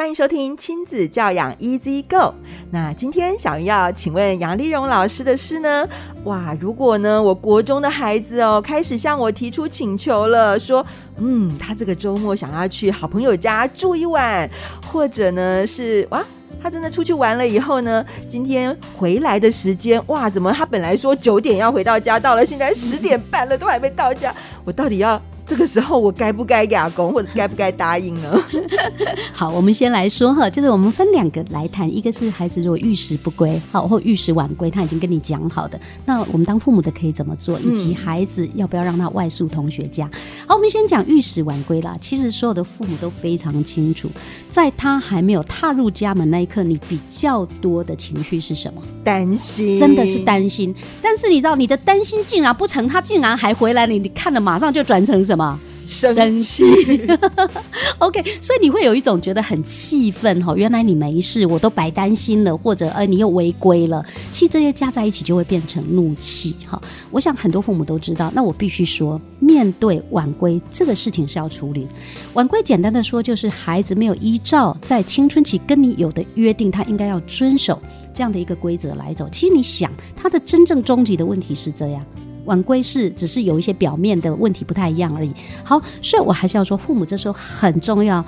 欢迎收听亲子教养 Easy Go。那今天想要请问杨丽蓉老师的是呢？哇，如果呢，我国中的孩子哦，开始向我提出请求了，说，嗯，他这个周末想要去好朋友家住一晚，或者呢是哇，他真的出去玩了以后呢，今天回来的时间，哇，怎么他本来说九点要回到家，到了现在十点半了，都还没到家，我到底要？这个时候我该不该哑公，或者该不该答应呢？好，我们先来说哈，就是我们分两个来谈，一个是孩子如果遇时不归，好或遇时晚归，他已经跟你讲好的，那我们当父母的可以怎么做，以及孩子要不要让他外宿同学家？好，我们先讲遇时晚归啦。其实所有的父母都非常清楚，在他还没有踏入家门那一刻，你比较多的情绪是什么？担心，真的是担心。但是你知道，你的担心竟然不成，他竟然还回来你，你看了马上就转成什么？生气，OK，所以你会有一种觉得很气愤哈，原来你没事，我都白担心了，或者呃你又违规了，其实这些加在一起就会变成怒气哈。我想很多父母都知道，那我必须说，面对晚归这个事情是要处理。晚归简单的说就是孩子没有依照在青春期跟你有的约定，他应该要遵守这样的一个规则来走。其实你想，他的真正终极的问题是这样。晚归是只是有一些表面的问题不太一样而已。好，所以我还是要说，父母这时候很重要，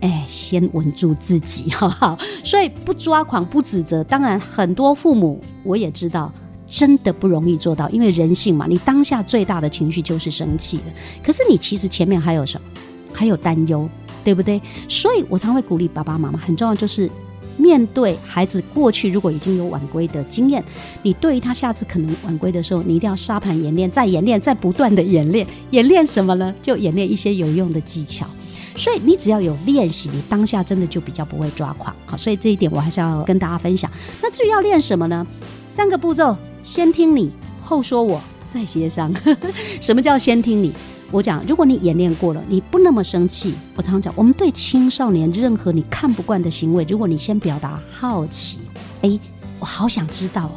哎，先稳住自己，好 不好？所以不抓狂，不指责。当然，很多父母我也知道，真的不容易做到，因为人性嘛，你当下最大的情绪就是生气了。可是你其实前面还有什么？还有担忧，对不对？所以我常会鼓励爸爸妈妈，很重要就是。面对孩子过去如果已经有晚归的经验，你对于他下次可能晚归的时候，你一定要沙盘演练，再演练，再不断的演练。演练什么呢？就演练一些有用的技巧。所以你只要有练习，你当下真的就比较不会抓狂。好，所以这一点我还是要跟大家分享。那至于要练什么呢？三个步骤：先听你，后说我，再协商。什么叫先听你？我讲，如果你演练过了，你不那么生气。我常常讲，我们对青少年任何你看不惯的行为，如果你先表达好奇，哎，我好想知道，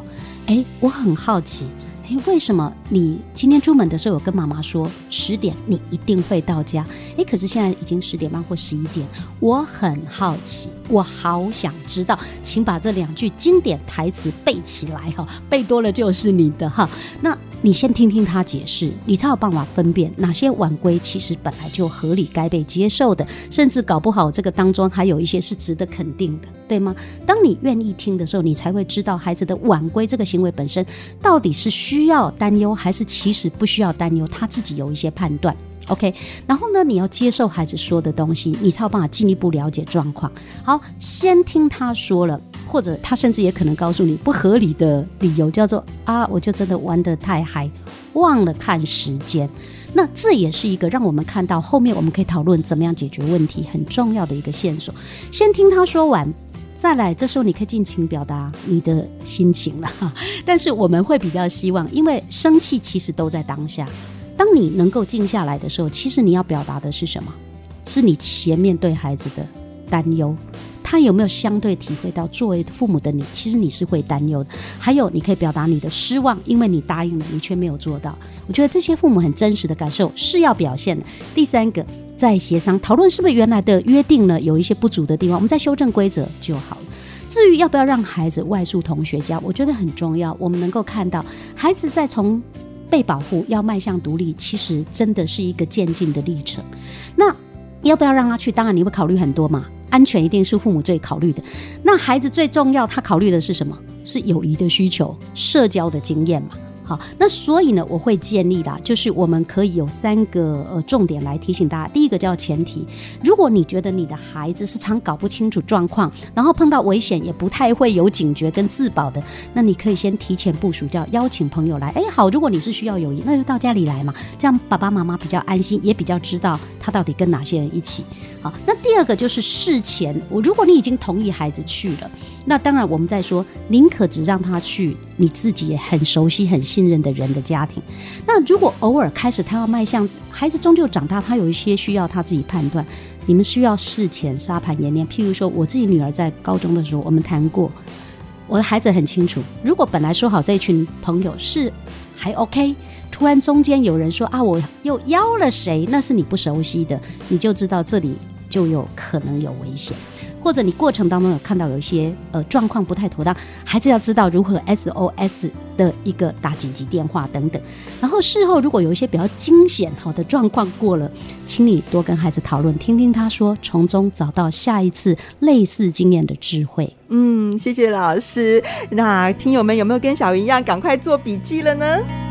哎，我很好奇，哎，为什么你今天出门的时候有跟妈妈说十点你一定会到家？哎，可是现在已经十点半或十一点，我很好奇，我好想知道，请把这两句经典台词背起来哈，背多了就是你的哈。那。你先听听他解释，你才有办法分辨哪些晚归其实本来就合理该被接受的，甚至搞不好这个当中还有一些是值得肯定的，对吗？当你愿意听的时候，你才会知道孩子的晚归这个行为本身到底是需需要担忧，还是其实不需要担忧，他自己有一些判断。OK，然后呢，你要接受孩子说的东西，你才有办法进一步了解状况。好，先听他说了。或者他甚至也可能告诉你不合理的理由，叫做啊，我就真的玩得太嗨，忘了看时间。那这也是一个让我们看到后面我们可以讨论怎么样解决问题很重要的一个线索。先听他说完，再来，这时候你可以尽情表达你的心情了哈。但是我们会比较希望，因为生气其实都在当下。当你能够静下来的时候，其实你要表达的是什么？是你前面对孩子的担忧。他有没有相对体会到，作为父母的你，其实你是会担忧的。还有，你可以表达你的失望，因为你答应了，你却没有做到。我觉得这些父母很真实的感受是要表现的。第三个，在协商讨论是不是原来的约定呢？有一些不足的地方，我们再修正规则就好了。至于要不要让孩子外宿同学家，我觉得很重要。我们能够看到，孩子在从被保护要迈向独立，其实真的是一个渐进的历程。那要不要让他去？当然你会考虑很多嘛。安全一定是父母最考虑的，那孩子最重要，他考虑的是什么？是友谊的需求、社交的经验嘛。好，那所以呢，我会建议啦，就是我们可以有三个呃重点来提醒大家。第一个叫前提，如果你觉得你的孩子是常搞不清楚状况，然后碰到危险也不太会有警觉跟自保的，那你可以先提前部署，叫邀请朋友来。哎，好，如果你是需要友谊，那就到家里来嘛，这样爸爸妈妈比较安心，也比较知道他到底跟哪些人一起。好，那第二个就是事前，我如果你已经同意孩子去了，那当然我们在说，宁可只让他去。你自己也很熟悉、很信任的人的家庭。那如果偶尔开始他要迈向孩子终究长大，他有一些需要他自己判断，你们需要事前沙盘演练。譬如说，我自己女儿在高中的时候，我们谈过，我的孩子很清楚，如果本来说好这群朋友是还 OK，突然中间有人说啊，我又邀了谁，那是你不熟悉的，你就知道这里就有可能有危险。或者你过程当中有看到有一些呃状况不太妥当，孩子要知道如何 SOS 的一个打紧急电话等等。然后事后如果有一些比较惊险好的状况过了，请你多跟孩子讨论，听听他说，从中找到下一次类似经验的智慧。嗯，谢谢老师。那听友们有没有跟小云一样赶快做笔记了呢？